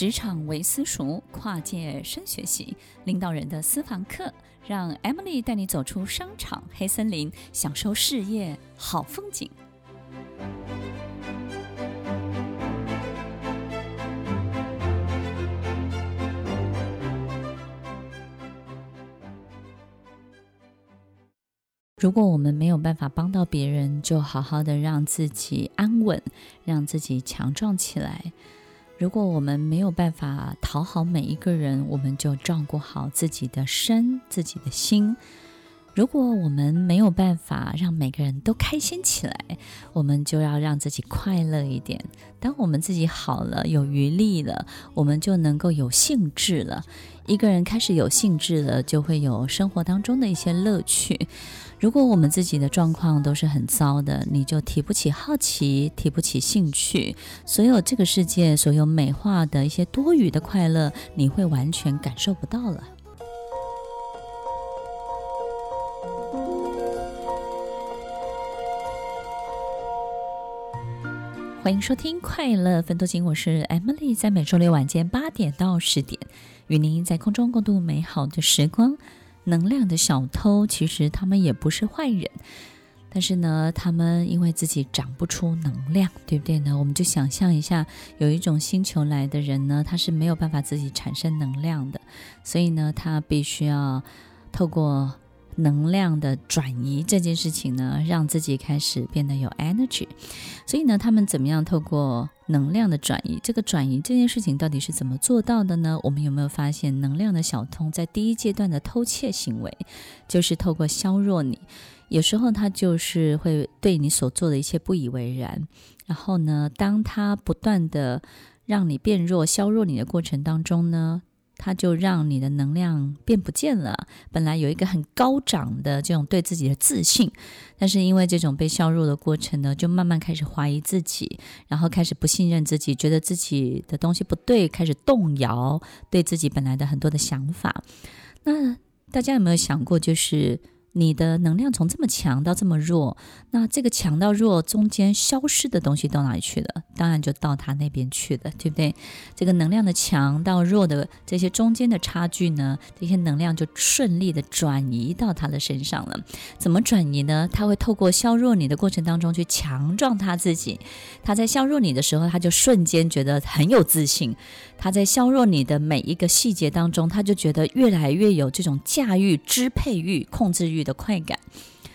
职场为私塾，跨界深学习，领导人的私房课，让 Emily 带你走出商场黑森林，享受事业好风景。如果我们没有办法帮到别人，就好好的让自己安稳，让自己强壮起来。如果我们没有办法讨好每一个人，我们就照顾好自己的身、自己的心。如果我们没有办法让每个人都开心起来，我们就要让自己快乐一点。当我们自己好了，有余力了，我们就能够有兴致了。一个人开始有兴致了，就会有生活当中的一些乐趣。如果我们自己的状况都是很糟的，你就提不起好奇，提不起兴趣，所有这个世界所有美化的一些多余的快乐，你会完全感受不到了。欢迎收听《快乐分多金》，我是 Emily，在每周六晚间八点到十点，与您在空中共度美好的时光。能量的小偷，其实他们也不是坏人，但是呢，他们因为自己长不出能量，对不对呢？我们就想象一下，有一种星球来的人呢，他是没有办法自己产生能量的，所以呢，他必须要透过。能量的转移这件事情呢，让自己开始变得有 energy。所以呢，他们怎么样透过能量的转移？这个转移这件事情到底是怎么做到的呢？我们有没有发现，能量的小偷在第一阶段的偷窃行为，就是透过削弱你。有时候他就是会对你所做的一切不以为然。然后呢，当他不断的让你变弱、削弱你的过程当中呢，它就让你的能量变不见了。本来有一个很高涨的这种对自己的自信，但是因为这种被削弱的过程呢，就慢慢开始怀疑自己，然后开始不信任自己，觉得自己的东西不对，开始动摇对自己本来的很多的想法。那大家有没有想过，就是？你的能量从这么强到这么弱，那这个强到弱中间消失的东西到哪里去了？当然就到他那边去了，对不对？这个能量的强到弱的这些中间的差距呢，这些能量就顺利的转移到他的身上了。怎么转移呢？他会透过削弱你的过程当中去强壮他自己。他在削弱你的时候，他就瞬间觉得很有自信。他在削弱你的每一个细节当中，他就觉得越来越有这种驾驭、支配欲、控制欲的快感。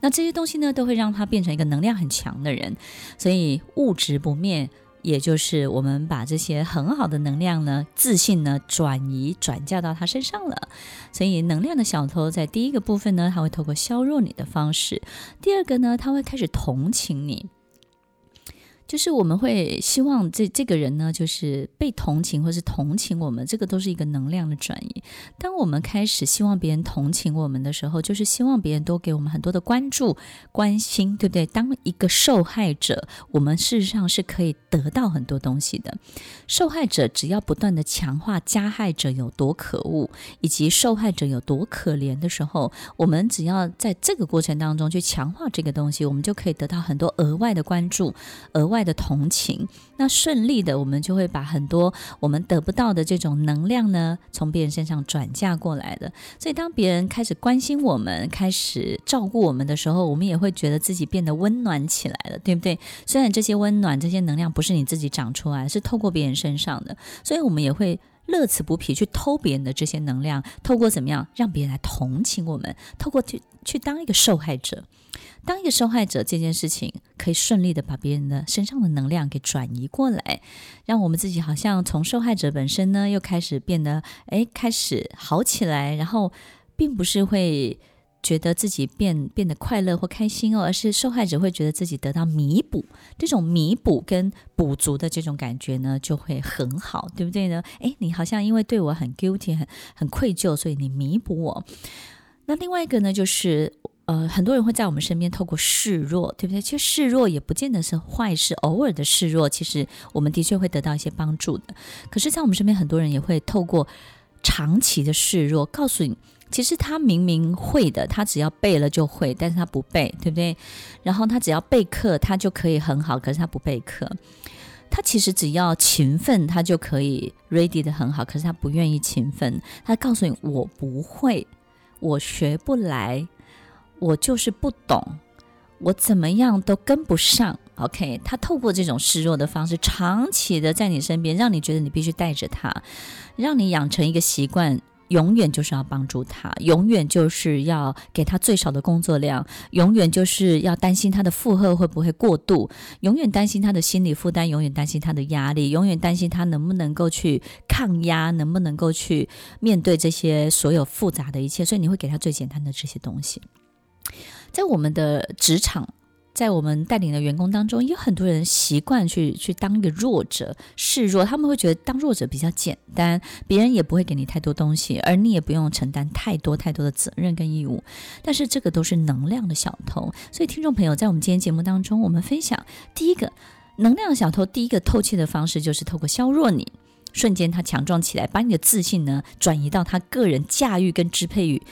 那这些东西呢，都会让他变成一个能量很强的人。所以物质不灭，也就是我们把这些很好的能量呢、自信呢，转移、转嫁到他身上了。所以能量的小偷在第一个部分呢，他会透过削弱你的方式；第二个呢，他会开始同情你。就是我们会希望这这个人呢，就是被同情或是同情我们，这个都是一个能量的转移。当我们开始希望别人同情我们的时候，就是希望别人多给我们很多的关注、关心，对不对？当一个受害者，我们事实上是可以得到很多东西的。受害者只要不断的强化加害者有多可恶，以及受害者有多可怜的时候，我们只要在这个过程当中去强化这个东西，我们就可以得到很多额外的关注、额外。外的同情，那顺利的，我们就会把很多我们得不到的这种能量呢，从别人身上转嫁过来的。所以，当别人开始关心我们，开始照顾我们的时候，我们也会觉得自己变得温暖起来了，对不对？虽然这些温暖、这些能量不是你自己长出来，是透过别人身上的，所以我们也会乐此不疲去偷别人的这些能量，透过怎么样让别人来同情我们，透过去去当一个受害者。当一个受害者这件事情可以顺利的把别人的身上的能量给转移过来，让我们自己好像从受害者本身呢，又开始变得哎，开始好起来，然后并不是会觉得自己变变得快乐或开心哦，而是受害者会觉得自己得到弥补，这种弥补跟补足的这种感觉呢，就会很好，对不对呢？哎，你好像因为对我很 guilty，很很愧疚，所以你弥补我。那另外一个呢，就是。呃，很多人会在我们身边透过示弱，对不对？其实示弱也不见得是坏事，偶尔的示弱，其实我们的确会得到一些帮助的。可是，在我们身边，很多人也会透过长期的示弱，告诉你，其实他明明会的，他只要背了就会，但是他不背，对不对？然后他只要备课，他就可以很好，可是他不备课。他其实只要勤奋，他就可以 ready 得很好。可是他不愿意勤奋，他告诉你：“我不会，我学不来，我就是不懂，我怎么样都跟不上。” OK，他透过这种示弱的方式，长期的在你身边，让你觉得你必须带着他，让你养成一个习惯。永远就是要帮助他，永远就是要给他最少的工作量，永远就是要担心他的负荷会不会过度，永远担心他的心理负担，永远担心他的压力，永远担心他能不能够去抗压，能不能够去面对这些所有复杂的一切。所以你会给他最简单的这些东西，在我们的职场。在我们带领的员工当中，有很多人习惯去去当一个弱者示弱，他们会觉得当弱者比较简单，别人也不会给你太多东西，而你也不用承担太多太多的责任跟义务。但是这个都是能量的小偷，所以听众朋友，在我们今天节目当中，我们分享第一个能量小偷，第一个偷窃的方式就是透过削弱你，瞬间他强壮起来，把你的自信呢转移到他个人驾驭跟支配欲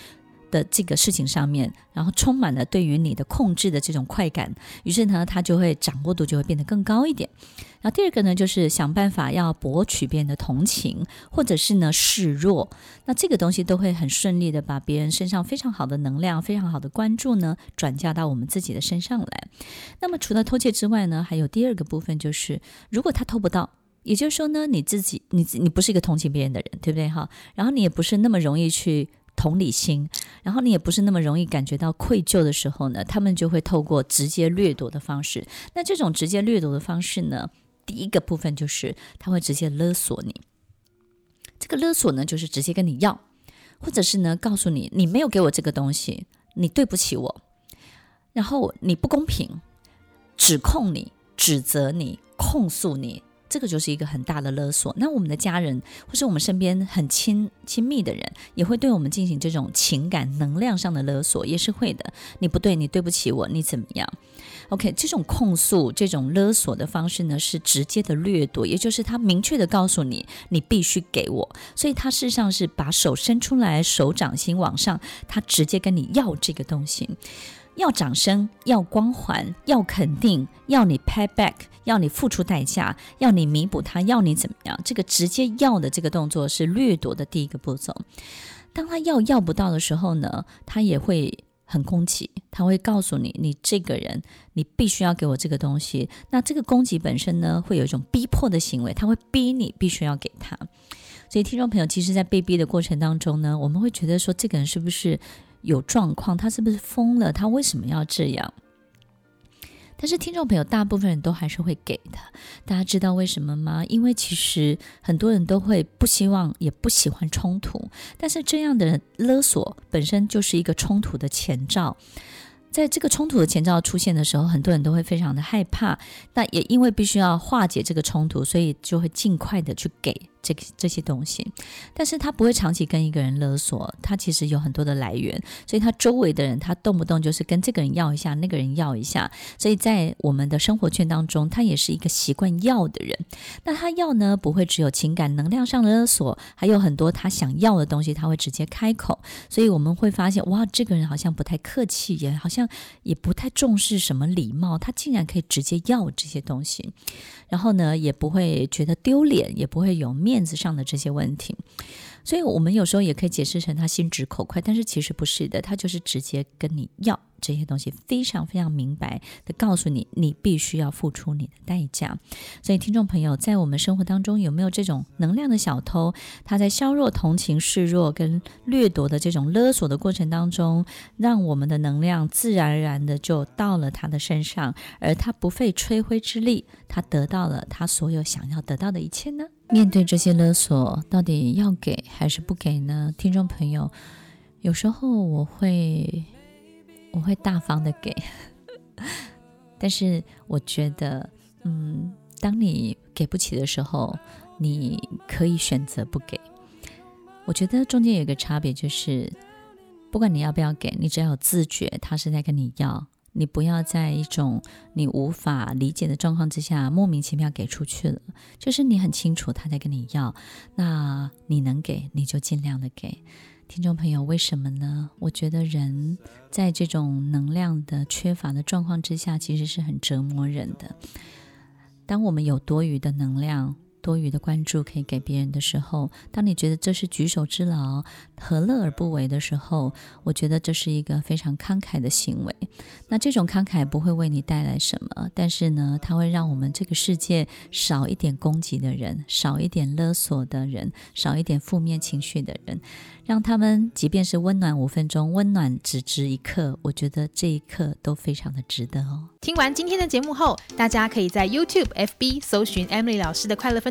的这个事情上面，然后充满了对于你的控制的这种快感，于是呢，他就会掌握度就会变得更高一点。然后第二个呢，就是想办法要博取别人的同情，或者是呢示弱，那这个东西都会很顺利的把别人身上非常好的能量、非常好的关注呢转嫁到我们自己的身上来。那么除了偷窃之外呢，还有第二个部分就是，如果他偷不到，也就是说呢，你自己你你不是一个同情别人的人，对不对哈？然后你也不是那么容易去。同理心，然后你也不是那么容易感觉到愧疚的时候呢，他们就会透过直接掠夺的方式。那这种直接掠夺的方式呢，第一个部分就是他会直接勒索你。这个勒索呢，就是直接跟你要，或者是呢告诉你，你没有给我这个东西，你对不起我，然后你不公平，指控你，指责你，控诉你。这个就是一个很大的勒索。那我们的家人，或是我们身边很亲亲密的人，也会对我们进行这种情感能量上的勒索，也是会的。你不对，你对不起我，你怎么样？OK，这种控诉、这种勒索的方式呢，是直接的掠夺，也就是他明确的告诉你，你必须给我。所以他事实上是把手伸出来，手掌心往上，他直接跟你要这个东西。要掌声，要光环，要肯定，要你 pay back，要你付出代价，要你弥补他，要你怎么样？这个直接要的这个动作是掠夺的第一个步骤。当他要要不到的时候呢，他也会很攻击，他会告诉你，你这个人，你必须要给我这个东西。那这个攻击本身呢，会有一种逼迫的行为，他会逼你必须要给他。所以听众朋友，其实，在被逼的过程当中呢，我们会觉得说，这个人是不是？有状况，他是不是疯了？他为什么要这样？但是听众朋友，大部分人都还是会给的。大家知道为什么吗？因为其实很多人都会不希望，也不喜欢冲突。但是这样的勒索本身就是一个冲突的前兆。在这个冲突的前兆出现的时候，很多人都会非常的害怕。那也因为必须要化解这个冲突，所以就会尽快的去给。这这些东西，但是他不会长期跟一个人勒索，他其实有很多的来源，所以他周围的人，他动不动就是跟这个人要一下，那个人要一下，所以在我们的生活圈当中，他也是一个习惯要的人。那他要呢，不会只有情感能量上的勒索，还有很多他想要的东西，他会直接开口。所以我们会发现，哇，这个人好像不太客气，也好像也不太重视什么礼貌，他竟然可以直接要这些东西。然后呢，也不会觉得丢脸，也不会有面面子上的这些问题，所以我们有时候也可以解释成他心直口快，但是其实不是的，他就是直接跟你要。这些东西非常非常明白的告诉你，你必须要付出你的代价。所以，听众朋友，在我们生活当中有没有这种能量的小偷？他在削弱同情、示弱跟掠夺的这种勒索的过程当中，让我们的能量自然而然的就到了他的身上，而他不费吹灰之力，他得到了他所有想要得到的一切呢？面对这些勒索，到底要给还是不给呢？听众朋友，有时候我会。我会大方的给，但是我觉得，嗯，当你给不起的时候，你可以选择不给。我觉得中间有一个差别，就是不管你要不要给，你只要有自觉，他是在跟你要，你不要在一种你无法理解的状况之下莫名其妙给出去了。就是你很清楚他在跟你要，那你能给你就尽量的给。听众朋友，为什么呢？我觉得人在这种能量的缺乏的状况之下，其实是很折磨人的。当我们有多余的能量，多余的关注可以给别人的时候，当你觉得这是举手之劳，何乐而不为的时候，我觉得这是一个非常慷慨的行为。那这种慷慨不会为你带来什么，但是呢，它会让我们这个世界少一点攻击的人，少一点勒索的人，少一点负面情绪的人。让他们即便是温暖五分钟，温暖只值一刻，我觉得这一刻都非常的值得哦。听完今天的节目后，大家可以在 YouTube、FB 搜寻 Emily 老师的快乐分